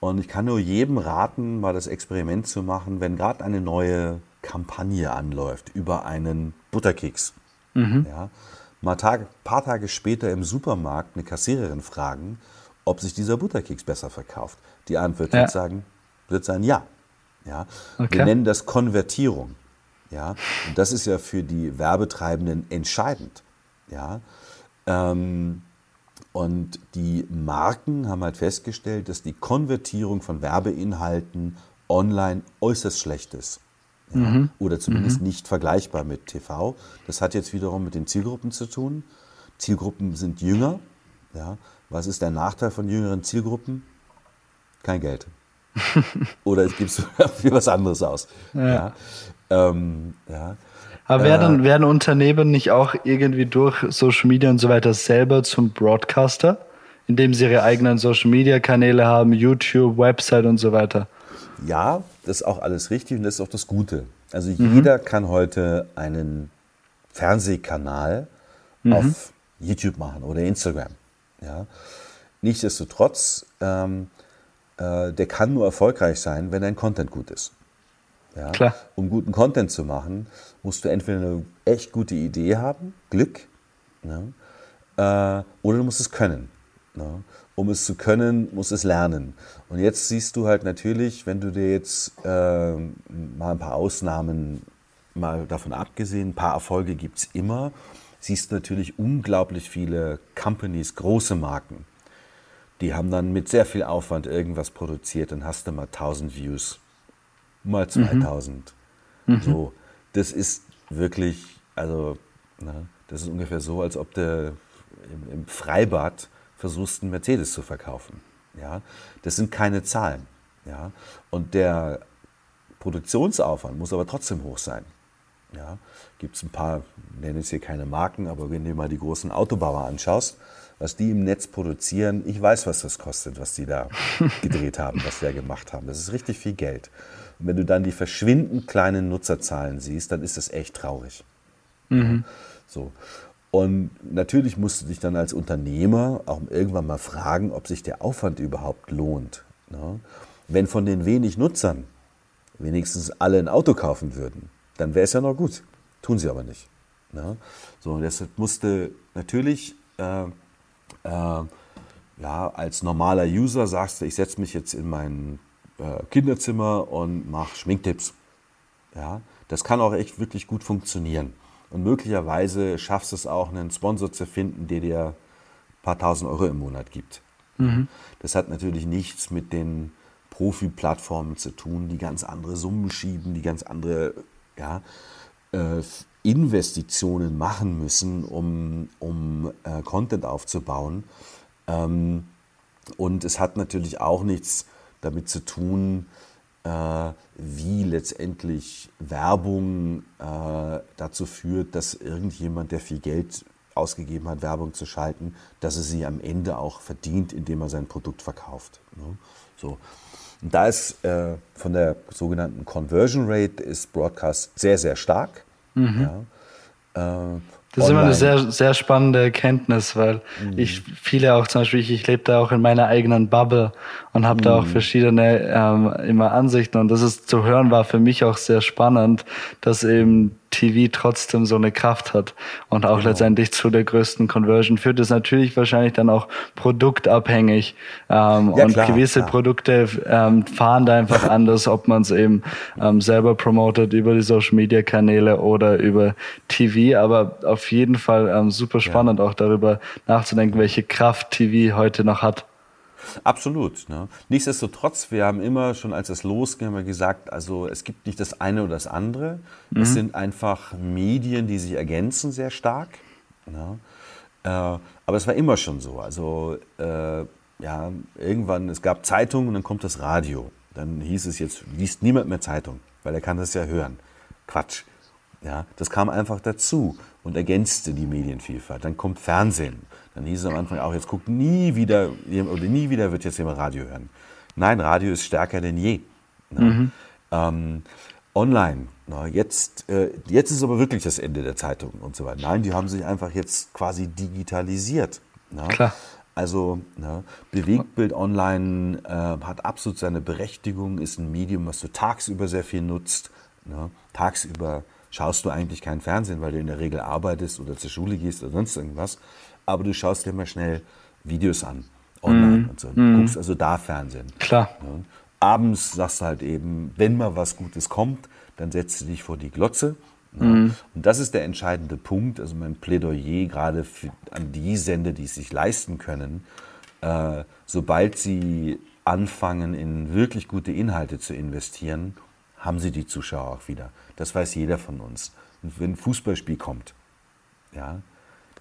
Und ich kann nur jedem raten, mal das Experiment zu machen, wenn gerade eine neue Kampagne anläuft über einen Butterkeks. Mhm. Ja? Mal ein paar Tage später im Supermarkt eine Kassiererin fragen, ob sich dieser Butterkeks besser verkauft. Die Antwort wird, sagen, wird sein Ja. Ja? Okay. Wir nennen das Konvertierung. Ja? Und das ist ja für die Werbetreibenden entscheidend. Ja? Ähm, und die Marken haben halt festgestellt, dass die Konvertierung von Werbeinhalten online äußerst schlecht ist. Ja? Mhm. Oder zumindest mhm. nicht vergleichbar mit TV. Das hat jetzt wiederum mit den Zielgruppen zu tun. Zielgruppen sind jünger. Ja? Was ist der Nachteil von jüngeren Zielgruppen? Kein Geld. <laughs> Oder es gibt <laughs> für was anderes aus. Ja. ja. Ähm, ja. Aber werden, äh, werden Unternehmen nicht auch irgendwie durch Social Media und so weiter selber zum Broadcaster, indem sie ihre eigenen Social Media Kanäle haben, YouTube, Website und so weiter? Ja, das ist auch alles richtig und das ist auch das Gute. Also mhm. jeder kann heute einen Fernsehkanal mhm. auf YouTube machen oder Instagram. Ja. Nichtsdestotrotz ähm, äh, der kann nur erfolgreich sein, wenn dein Content gut ist. Ja? Klar. Um guten Content zu machen, musst du entweder eine echt gute Idee haben, Glück, ne? äh, oder du musst es können. Ne? Um es zu können, musst du es lernen. Und jetzt siehst du halt natürlich, wenn du dir jetzt äh, mal ein paar Ausnahmen mal davon abgesehen, ein paar Erfolge gibt es immer, siehst du natürlich unglaublich viele Companies, große Marken, die haben dann mit sehr viel Aufwand irgendwas produziert, dann hast du mal 1000 Views, mal 2000. Mhm. mhm. So, das ist wirklich, also, ne, das ist ungefähr so, als ob du im, im Freibad versuchst, einen Mercedes zu verkaufen. Ja, das sind keine Zahlen. Ja, und der Produktionsaufwand muss aber trotzdem hoch sein. Ja, gibt es ein paar, nenne ich hier keine Marken, aber wenn du mal die großen Autobauer anschaust, was die im Netz produzieren, ich weiß, was das kostet, was die da <laughs> gedreht haben, was die da gemacht haben. Das ist richtig viel Geld. Und wenn du dann die verschwindend kleinen Nutzerzahlen siehst, dann ist das echt traurig. Mhm. So. Und natürlich musst du dich dann als Unternehmer auch irgendwann mal fragen, ob sich der Aufwand überhaupt lohnt. Ne? Wenn von den wenig Nutzern wenigstens alle ein Auto kaufen würden, dann wäre es ja noch gut. Tun sie aber nicht. Ne? So, deshalb musste natürlich äh, äh, ja, als normaler User sagst du, ich setze mich jetzt in mein äh, Kinderzimmer und mache Schminktipps. Ja, das kann auch echt wirklich gut funktionieren. Und möglicherweise schaffst du es auch, einen Sponsor zu finden, der dir ein paar tausend Euro im Monat gibt. Mhm. Das hat natürlich nichts mit den Profi-Plattformen zu tun, die ganz andere Summen schieben, die ganz andere ja, äh, Investitionen machen müssen, um, um äh, Content aufzubauen. Ähm, Und es hat natürlich auch nichts damit zu tun, äh, wie letztendlich Werbung äh, dazu führt, dass irgendjemand, der viel Geld ausgegeben hat, Werbung zu schalten, dass er sie am Ende auch verdient, indem er sein Produkt verkauft. Ne? So. Und da ist äh, von der sogenannten Conversion Rate ist Broadcast sehr, sehr stark. Mhm. Ja. Äh, das ist immer eine sehr, sehr spannende Erkenntnis, weil mhm. ich viele auch zum Beispiel, ich, ich lebe da auch in meiner eigenen Bubble und habe mhm. da auch mhm. verschiedene ähm, immer Ansichten und das ist zu hören war für mich auch sehr spannend, dass eben TV trotzdem so eine Kraft hat und auch genau. letztendlich zu der größten Conversion führt. Ist natürlich wahrscheinlich dann auch produktabhängig ähm, ja, und klar, gewisse klar. Produkte ähm, fahren da einfach <laughs> anders, ob man es eben ähm, selber promotet über die Social Media Kanäle oder über TV. Aber auf jeden Fall ähm, super spannend ja. auch darüber nachzudenken, welche Kraft TV heute noch hat. Absolut. Ne? Nichtsdestotrotz, wir haben immer schon, als es losging, haben wir gesagt, also es gibt nicht das eine oder das andere. Mhm. Es sind einfach Medien, die sich ergänzen sehr stark. Ne? Äh, aber es war immer schon so. Also äh, ja, irgendwann, es gab Zeitungen und dann kommt das Radio. Dann hieß es jetzt, liest niemand mehr Zeitung, weil er kann das ja hören. Quatsch. Ja, das kam einfach dazu und ergänzte die Medienvielfalt. Dann kommt Fernsehen. Dann hieß es am Anfang auch, jetzt guckt nie wieder, oder nie wieder wird jetzt jemand Radio hören. Nein, Radio ist stärker denn je. Ne? Mhm. Ähm, online, na, jetzt, äh, jetzt ist aber wirklich das Ende der Zeitung und so weiter. Nein, die haben sich einfach jetzt quasi digitalisiert. Na? Klar. Also ne, Bewegtbild online äh, hat absolut seine Berechtigung, ist ein Medium, was du tagsüber sehr viel nutzt. Ne? Tagsüber schaust du eigentlich kein Fernsehen, weil du in der Regel arbeitest oder zur Schule gehst oder sonst irgendwas aber du schaust dir mal schnell Videos an, online mm. und so. Du mm. guckst also da Fernsehen. Klar. Ja. Abends sagst du halt eben, wenn mal was Gutes kommt, dann setzt du dich vor die Glotze. Ja. Mm. Und das ist der entscheidende Punkt, also mein Plädoyer gerade für, an die Sender, die es sich leisten können, äh, sobald sie anfangen, in wirklich gute Inhalte zu investieren, haben sie die Zuschauer auch wieder. Das weiß jeder von uns. Und wenn ein Fußballspiel kommt, ja,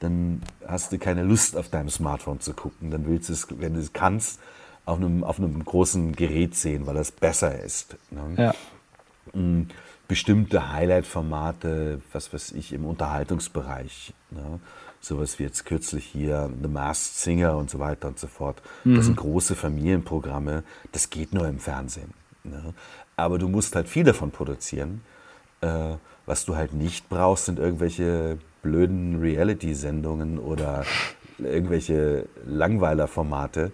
dann hast du keine Lust auf deinem Smartphone zu gucken. Dann willst du es, wenn du es kannst, auf einem, auf einem großen Gerät sehen, weil das besser ist. Ne? Ja. Mm, bestimmte Highlight-Formate, was weiß ich, im Unterhaltungsbereich. Ne? Sowas wie jetzt kürzlich hier The Masked Singer und so weiter und so fort. Mhm. Das sind große Familienprogramme. Das geht nur im Fernsehen. Ne? Aber du musst halt viel davon produzieren. Äh, was du halt nicht brauchst, sind irgendwelche blöden Reality-Sendungen oder irgendwelche Langweiler-Formate,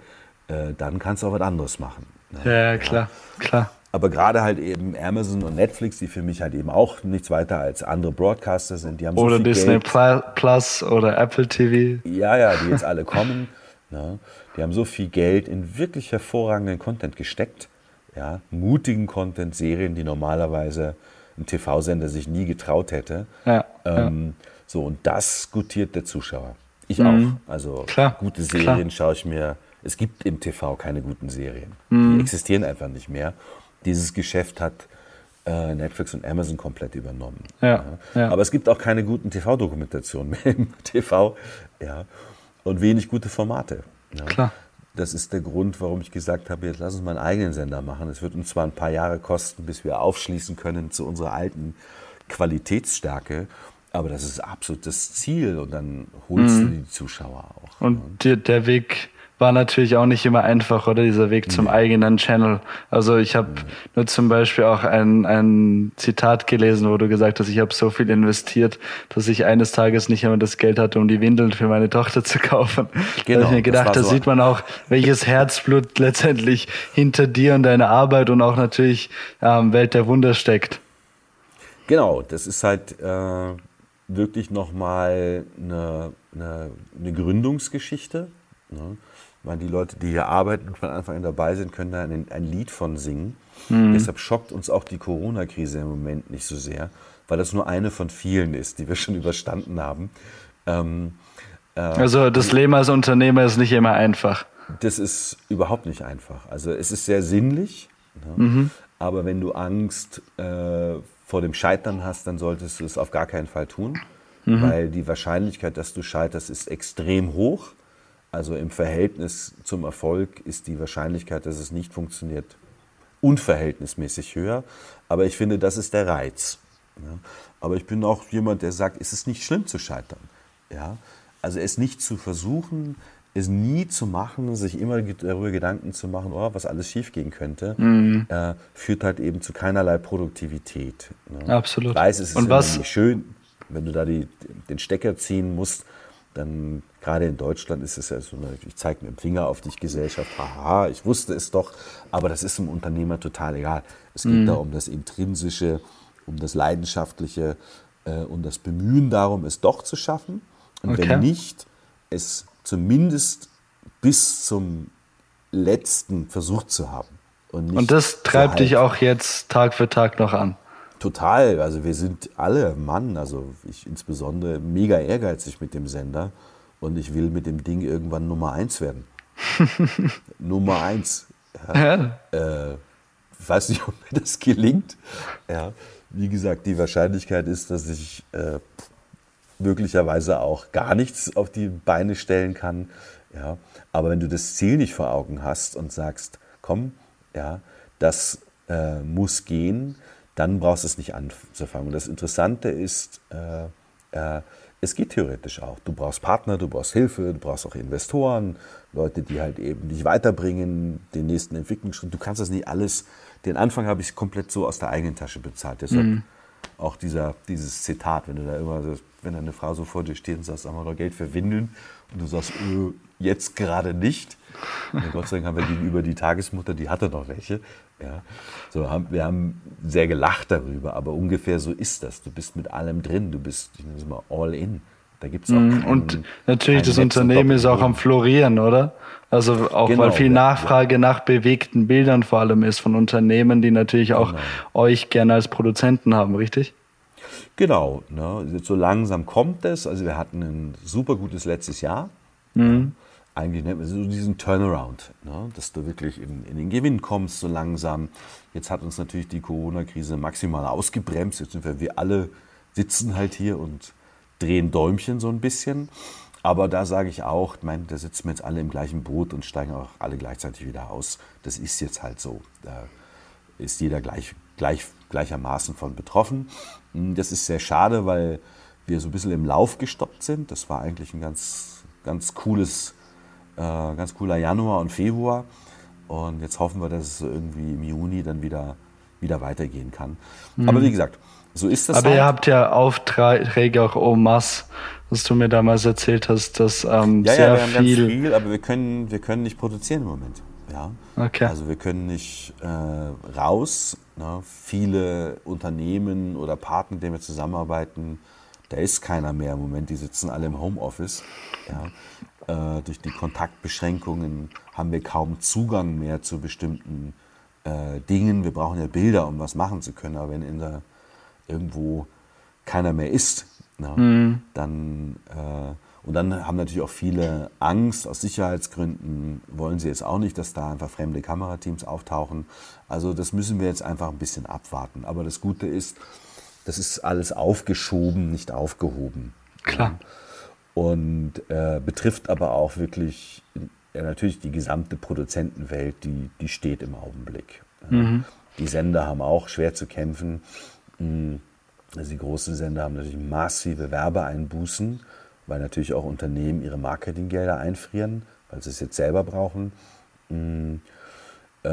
äh, dann kannst du auch was anderes machen. Ne? Ja, klar, klar. Aber gerade halt eben Amazon und Netflix, die für mich halt eben auch nichts weiter als andere Broadcaster sind, die haben Oder so Disney Geld. Plus oder Apple TV. Ja, ja, die jetzt alle kommen. <laughs> Ne? Die haben so viel Geld in wirklich hervorragenden Content gesteckt. Ja? Mutigen Content, Serien, die normalerweise ein TV-Sender sich nie getraut hätte. Ja, ähm, ja. So, und das gutiert der Zuschauer. Ich mhm. auch. Also klar, gute Serien klar. schaue ich mir. Es gibt im TV keine guten Serien. Mhm. Die existieren einfach nicht mehr. Dieses Geschäft hat äh, Netflix und Amazon komplett übernommen. Ja, ja. Aber es gibt auch keine guten TV-Dokumentationen mehr im <laughs> TV. Ja. Und wenig gute Formate. Ja. Klar. Das ist der Grund, warum ich gesagt habe, jetzt lass uns mal einen eigenen Sender machen. Es wird uns zwar ein paar Jahre kosten, bis wir aufschließen können zu unserer alten Qualitätsstärke. Aber das ist absolut das Ziel und dann holst mhm. du die Zuschauer auch. Und ne? der Weg war natürlich auch nicht immer einfach, oder dieser Weg zum nee. eigenen Channel. Also ich habe nee. nur zum Beispiel auch ein, ein Zitat gelesen, wo du gesagt hast, ich habe so viel investiert, dass ich eines Tages nicht immer das Geld hatte, um die Windeln für meine Tochter zu kaufen. Genau, da habe ich mir gedacht, da so sieht man auch, welches Herzblut letztendlich hinter dir und deiner Arbeit und auch natürlich ähm, Welt der Wunder steckt. Genau, das ist halt äh, wirklich nochmal eine, eine, eine Gründungsgeschichte. Ne? Weil die Leute, die hier arbeiten und von Anfang an dabei sind, können da ein, ein Lied von singen. Mhm. Deshalb schockt uns auch die Corona-Krise im Moment nicht so sehr, weil das nur eine von vielen ist, die wir schon <laughs> überstanden haben. Ähm, äh, also das Leben als Unternehmer ist nicht immer einfach. Das ist überhaupt nicht einfach. Also es ist sehr sinnlich, ne? mhm. aber wenn du Angst äh, vor dem Scheitern hast, dann solltest du es auf gar keinen Fall tun, mhm. weil die Wahrscheinlichkeit, dass du scheiterst, ist extrem hoch. Also im Verhältnis zum Erfolg ist die Wahrscheinlichkeit, dass es nicht funktioniert, unverhältnismäßig höher. Aber ich finde, das ist der Reiz. Ja. Aber ich bin auch jemand, der sagt, es ist nicht schlimm zu scheitern. Ja. Also es nicht zu versuchen, es nie zu machen, sich immer darüber Gedanken zu machen, oh, was alles schiefgehen könnte, mhm. äh, führt halt eben zu keinerlei Produktivität. Ne? Absolut. Ich weiß, es ist Und was? schön, wenn du da die, den Stecker ziehen musst, dann gerade in Deutschland ist es ja so eine, ich zeige mit dem Finger auf dich Gesellschaft, haha, ich wusste es doch, aber das ist einem Unternehmer total egal. Es geht mhm. da um das Intrinsische, um das Leidenschaftliche, äh, um das Bemühen darum, es doch zu schaffen. Und okay. wenn nicht, es zumindest bis zum letzten Versuch zu haben. Und, und das treibt dich auch jetzt Tag für Tag noch an. Total. Also wir sind alle Mann, also ich insbesondere mega ehrgeizig mit dem Sender und ich will mit dem Ding irgendwann Nummer eins werden. <laughs> Nummer eins. Ja. Ja. Äh, weiß nicht, ob mir das gelingt. Ja. Wie gesagt, die Wahrscheinlichkeit ist, dass ich äh, möglicherweise auch gar nichts auf die Beine stellen kann. Ja. Aber wenn du das Ziel nicht vor Augen hast und sagst, komm, ja, das äh, muss gehen, dann brauchst du es nicht anzufangen. Und das Interessante ist, äh, äh, es geht theoretisch auch. Du brauchst Partner, du brauchst Hilfe, du brauchst auch Investoren, Leute, die halt eben dich weiterbringen, den nächsten Entwicklungsschritt. Du kannst das nicht alles. Den Anfang habe ich komplett so aus der eigenen Tasche bezahlt. Deshalb mhm. Auch dieser, dieses Zitat, wenn du da immer, wenn eine Frau so vor dir steht und sagst, haben wir noch Geld für Windeln? Und du sagst, öh, jetzt gerade nicht. Und Gott sei Dank haben wir gegenüber die Tagesmutter, die hatte noch welche. Ja. So, haben, wir haben sehr gelacht darüber, aber ungefähr so ist das. Du bist mit allem drin, du bist ich nenne es mal all in. Da gibt's auch mhm, keinen, Und natürlich, das Unternehmen ist auch am Florieren, oder? Also auch genau, weil viel Nachfrage ja. nach bewegten Bildern vor allem ist von Unternehmen, die natürlich auch genau. euch gerne als Produzenten haben, richtig? Genau, ne? so langsam kommt es. Also wir hatten ein super gutes letztes Jahr. Mhm eigentlich nennt man so diesen Turnaround, ne? dass du wirklich in, in, den Gewinn kommst so langsam. Jetzt hat uns natürlich die Corona-Krise maximal ausgebremst. Jetzt sind wir, wir alle sitzen halt hier und drehen Däumchen so ein bisschen. Aber da sage ich auch, mein, da sitzen wir jetzt alle im gleichen Boot und steigen auch alle gleichzeitig wieder aus. Das ist jetzt halt so. Da ist jeder gleich, gleich, gleichermaßen von betroffen. Hm, das ist sehr schade, weil wir so ein bisschen im Lauf gestoppt sind. Das war eigentlich ein ganz, ganz cooles äh, ganz cooler Januar und Februar. Und jetzt hoffen wir, dass es irgendwie im Juni dann wieder, wieder weitergehen kann. Mhm. Aber wie gesagt, so ist das. Aber halt. ihr habt ja Aufträge auch en masse, was du mir damals erzählt hast, dass ähm, ja, sehr ja, wir haben viel. Ganz viel, aber wir können, wir können nicht produzieren im Moment. Ja. Okay. Also wir können nicht äh, raus. Ne? Viele Unternehmen oder Partner, mit denen wir zusammenarbeiten, da ist keiner mehr im Moment. Die sitzen alle im Homeoffice. Ja. Äh, durch die Kontaktbeschränkungen haben wir kaum Zugang mehr zu bestimmten äh, Dingen. Wir brauchen ja Bilder, um was machen zu können. Aber wenn in der, irgendwo keiner mehr ist, ne, mhm. dann äh, und dann haben natürlich auch viele Angst aus Sicherheitsgründen, wollen sie jetzt auch nicht, dass da einfach fremde Kamerateams auftauchen. Also das müssen wir jetzt einfach ein bisschen abwarten. Aber das Gute ist, das ist alles aufgeschoben, nicht aufgehoben. Klar. Und äh, betrifft aber auch wirklich ja, natürlich die gesamte Produzentenwelt, die, die steht im Augenblick. Mhm. Die Sender haben auch schwer zu kämpfen. Also die großen Sender haben natürlich massive Werbeeinbußen, weil natürlich auch Unternehmen ihre Marketinggelder einfrieren, weil sie es jetzt selber brauchen. Hm, äh,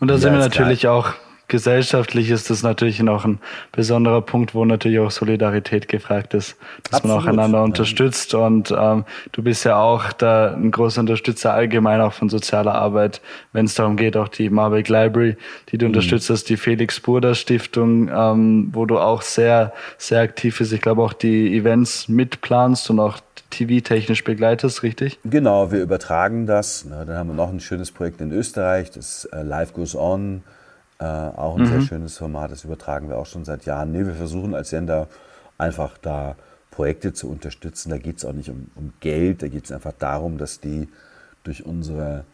und da sind wir natürlich auch gesellschaftlich ist das natürlich noch ein besonderer Punkt, wo natürlich auch Solidarität gefragt ist, dass Absolut. man auch einander unterstützt. Und ähm, du bist ja auch da ein großer Unterstützer allgemein auch von sozialer Arbeit, wenn es darum geht, auch die Marbeck Library, die du mhm. unterstützt hast, die Felix Burda Stiftung, ähm, wo du auch sehr, sehr aktiv bist. Ich glaube auch die Events mitplanst und auch TV-technisch begleitest, richtig? Genau, wir übertragen das. Dann haben wir noch ein schönes Projekt in Österreich, das äh, Life Goes On. Äh, auch ein mhm. sehr schönes Format, das übertragen wir auch schon seit Jahren. Nee, wir versuchen als Sender einfach da Projekte zu unterstützen. Da geht es auch nicht um, um Geld, da geht es einfach darum, dass die durch unsere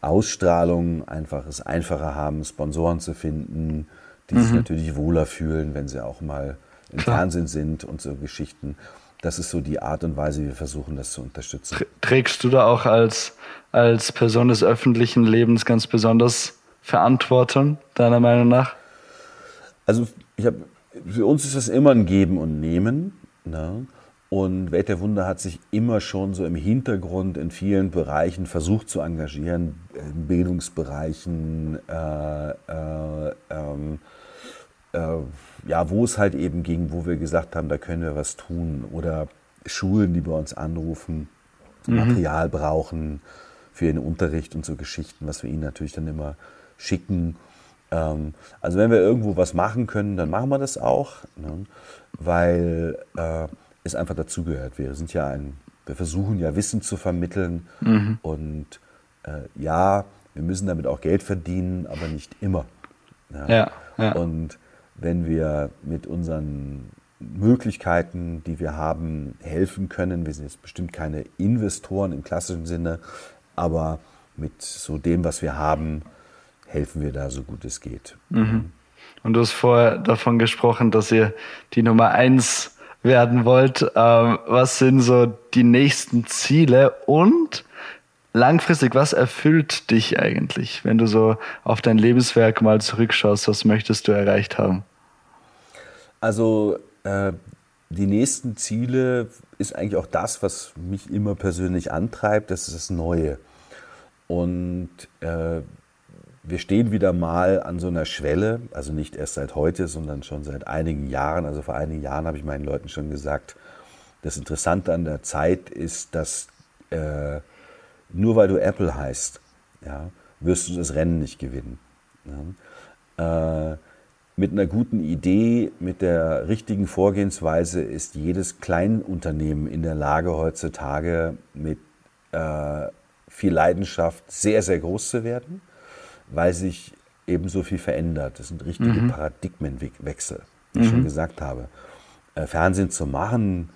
Ausstrahlung einfach es einfacher haben, Sponsoren zu finden, die mhm. sich natürlich wohler fühlen, wenn sie auch mal im Klar. Fernsehen sind und so Geschichten. das ist so die Art und Weise, wie wir versuchen, das zu unterstützen. Trägst du da auch als, als Person des öffentlichen Lebens ganz besonders Verantwortung, deiner Meinung nach? Also ich hab, für uns ist das immer ein Geben und Nehmen. Ne? Und Welt der Wunder hat sich immer schon so im Hintergrund in vielen Bereichen versucht zu engagieren, in Bildungsbereichen, äh, äh, ähm, äh, ja, wo es halt eben ging, wo wir gesagt haben, da können wir was tun. Oder Schulen, die bei uns anrufen, mhm. Material brauchen für ihren Unterricht und so Geschichten, was wir ihnen natürlich dann immer schicken. Ähm, also wenn wir irgendwo was machen können, dann machen wir das auch, ne? weil äh, es einfach dazugehört. Wir sind ja ein, wir versuchen ja Wissen zu vermitteln mhm. und äh, ja, wir müssen damit auch Geld verdienen, aber nicht immer. Ja? Ja, ja. Und wenn wir mit unseren Möglichkeiten, die wir haben, helfen können, wir sind jetzt bestimmt keine Investoren im klassischen Sinne, aber mit so dem, was wir haben, helfen wir da so gut es geht. Mhm. Und du hast vorher davon gesprochen, dass ihr die Nummer eins werden wollt. Ähm, was sind so die nächsten Ziele und langfristig, was erfüllt dich eigentlich, wenn du so auf dein Lebenswerk mal zurückschaust? Was möchtest du erreicht haben? Also äh, die nächsten Ziele ist eigentlich auch das, was mich immer persönlich antreibt, das ist das Neue. Und äh, wir stehen wieder mal an so einer Schwelle, also nicht erst seit heute, sondern schon seit einigen Jahren. Also vor einigen Jahren habe ich meinen Leuten schon gesagt, das Interessante an der Zeit ist, dass äh, nur weil du Apple heißt, ja, wirst du das Rennen nicht gewinnen. Ja. Äh, mit einer guten Idee, mit der richtigen Vorgehensweise ist jedes Kleinunternehmen in der Lage, heutzutage mit äh, viel Leidenschaft sehr, sehr groß zu werden weil sich eben so viel verändert. Das sind richtige mhm. Paradigmenwechsel, wie ich mhm. schon gesagt habe. Äh, Fernsehen zu machen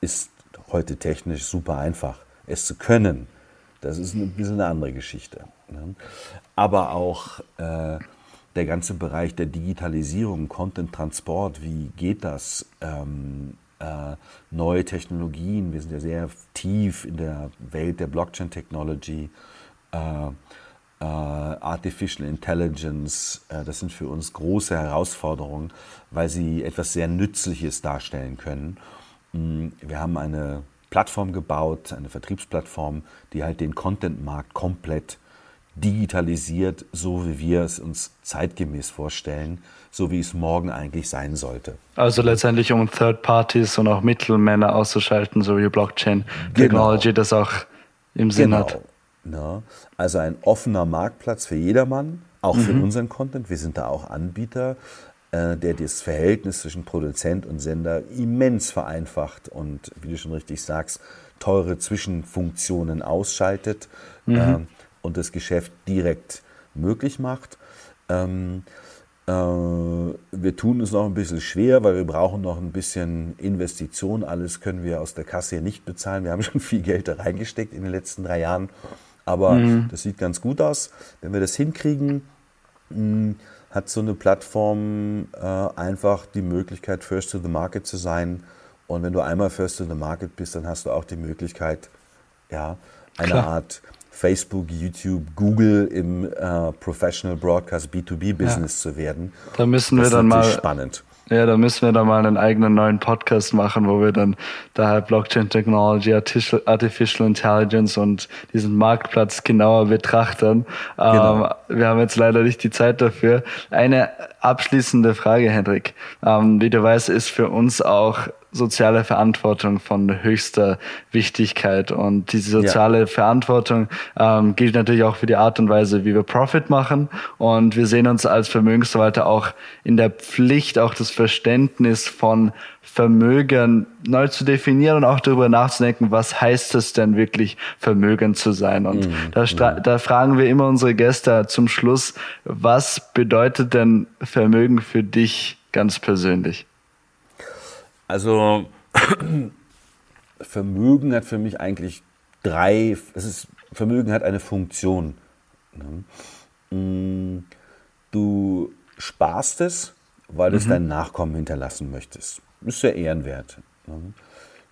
ist heute technisch super einfach. Es zu können, das ist ein bisschen eine andere Geschichte. Ne? Aber auch äh, der ganze Bereich der Digitalisierung, Content-Transport, wie geht das? Ähm, äh, neue Technologien, wir sind ja sehr tief in der Welt der Blockchain-Technology. Äh, äh, Artificial Intelligence, äh, das sind für uns große Herausforderungen, weil sie etwas sehr Nützliches darstellen können. Mm, wir haben eine Plattform gebaut, eine Vertriebsplattform, die halt den Content-Markt komplett digitalisiert, so wie wir es uns zeitgemäß vorstellen, so wie es morgen eigentlich sein sollte. Also letztendlich um Third Parties und auch Mittelmänner auszuschalten, so wie Blockchain Technology genau. das auch im Sinn genau. hat. Ne? Also ein offener Marktplatz für jedermann, auch mhm. für unseren Content. Wir sind da auch Anbieter, äh, der das Verhältnis zwischen Produzent und Sender immens vereinfacht und, wie du schon richtig sagst, teure Zwischenfunktionen ausschaltet mhm. äh, und das Geschäft direkt möglich macht. Ähm, äh, wir tun es noch ein bisschen schwer, weil wir brauchen noch ein bisschen Investition. Alles können wir aus der Kasse nicht bezahlen. Wir haben schon viel Geld da reingesteckt in den letzten drei Jahren. Aber mhm. das sieht ganz gut aus. Wenn wir das hinkriegen, hm, hat so eine Plattform äh, einfach die Möglichkeit, First to the Market zu sein. Und wenn du einmal First to the Market bist, dann hast du auch die Möglichkeit, ja, eine Klar. Art Facebook, YouTube, Google im äh, Professional Broadcast B2B-Business ja. zu werden. Da müssen wir dann mal spannend. Ja, da müssen wir dann mal einen eigenen neuen Podcast machen, wo wir dann daher Blockchain Technology, Artificial Intelligence und diesen Marktplatz genauer betrachten. Genau. Ähm, wir haben jetzt leider nicht die Zeit dafür. Eine abschließende Frage, Hendrik. Ähm, wie du weißt, ist für uns auch soziale Verantwortung von höchster Wichtigkeit. Und diese soziale ja. Verantwortung ähm, gilt natürlich auch für die Art und Weise, wie wir Profit machen. Und wir sehen uns als Vermögensverwalter auch in der Pflicht, auch das Verständnis von Vermögen neu zu definieren und auch darüber nachzudenken, was heißt es denn wirklich, Vermögen zu sein. Und mhm. da, mhm. da fragen wir immer unsere Gäste zum Schluss, was bedeutet denn Vermögen für dich ganz persönlich? Also <clears throat> Vermögen hat für mich eigentlich drei, es ist, Vermögen hat eine Funktion. Ne? Mm, du sparst es, weil du es mhm. deinen Nachkommen hinterlassen möchtest. Ist ja ehrenwert. Ne?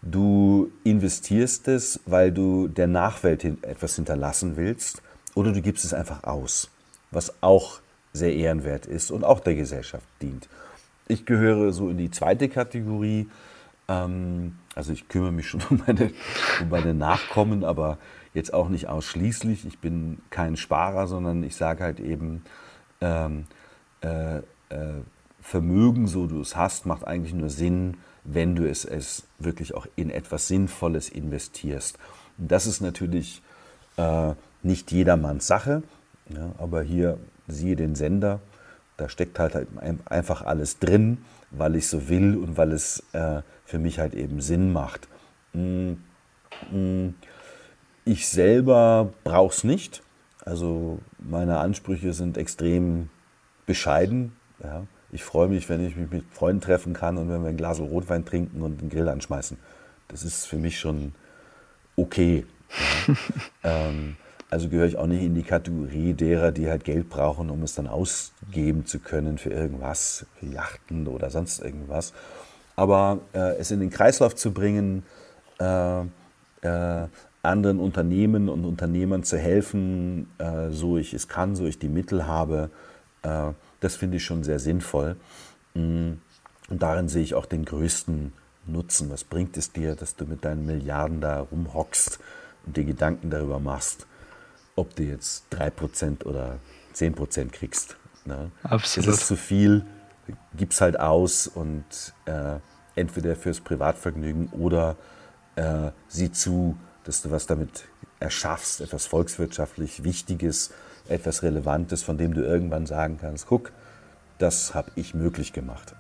Du investierst es, weil du der Nachwelt etwas hinterlassen willst, oder du gibst es einfach aus, was auch sehr ehrenwert ist und auch der Gesellschaft dient. Ich gehöre so in die zweite Kategorie. Ähm, also ich kümmere mich schon <laughs> um meine, um meine Nachkommen, aber jetzt auch nicht ausschließlich. Ich bin kein Sparer, sondern ich sage halt eben, ähm, äh, äh, Vermögen, so du es hast, macht eigentlich nur Sinn, wenn du es, es wirklich auch in etwas Sinnvolles investierst. Und das ist natürlich äh, nicht jedermanns Sache, ja, aber hier siehe den Sender, da steckt halt, halt einfach alles drin, weil ich so will und weil es äh, für mich halt eben Sinn macht. Mm, mm, ich selber brauche es nicht. Also meine Ansprüche sind extrem bescheiden. Ja. Ich freue mich, wenn ich mich mit Freunden treffen kann und wenn wir ein Glas Rotwein trinken und den Grill anschmeißen. Das ist für mich schon okay. Ja. <laughs> ähm, also gehöre ich auch nicht in die Kategorie derer, die halt Geld brauchen, um es dann ausgeben zu können für irgendwas, für Yachten oder sonst irgendwas. Aber äh, es in den Kreislauf zu bringen, äh, äh, anderen Unternehmen und Unternehmern zu helfen, äh, so ich es kann, so ich die Mittel habe, äh, das finde ich schon sehr sinnvoll. Mm, und darin sehe ich auch den größten Nutzen. Was bringt es dir, dass du mit deinen Milliarden da rumhockst und dir Gedanken darüber machst, ob du jetzt 3% oder 10% kriegst? Ne? Absolut. Es ist zu viel, gib's halt aus und äh, entweder fürs Privatvergnügen oder äh, sieh zu, dass du was damit erschaffst, etwas volkswirtschaftlich Wichtiges, etwas Relevantes, von dem du irgendwann sagen kannst, guck, das habe ich möglich gemacht.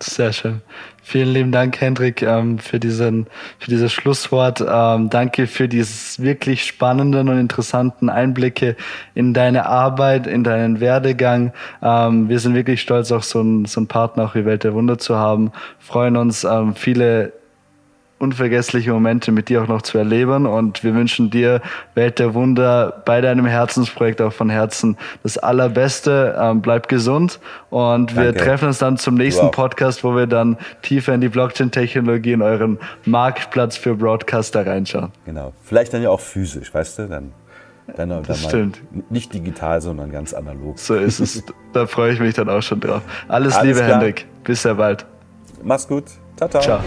Sehr schön. Vielen lieben Dank, Hendrik, ähm, für, diesen, für dieses Schlusswort. Ähm, danke für dieses wirklich spannenden und interessanten Einblicke in deine Arbeit, in deinen Werdegang. Ähm, wir sind wirklich stolz, auch so einen so Partner auch wie Welt der Wunder zu haben. Freuen uns, viele unvergessliche Momente mit dir auch noch zu erleben. Und wir wünschen dir Welt der Wunder bei deinem Herzensprojekt auch von Herzen das Allerbeste. Ähm, bleib gesund und wir Danke. treffen uns dann zum nächsten Podcast, wo wir dann tiefer in die Blockchain-Technologie in euren Marktplatz für Broadcaster reinschauen. Genau. Vielleicht dann ja auch physisch, weißt du? Dann dann, dann das stimmt. Nicht digital, sondern ganz analog. So ist es. <laughs> da freue ich mich dann auch schon drauf. Alles, Alles Liebe, klar. Hendrik. Bis sehr bald. Mach's gut. Ciao, ciao. Ciao.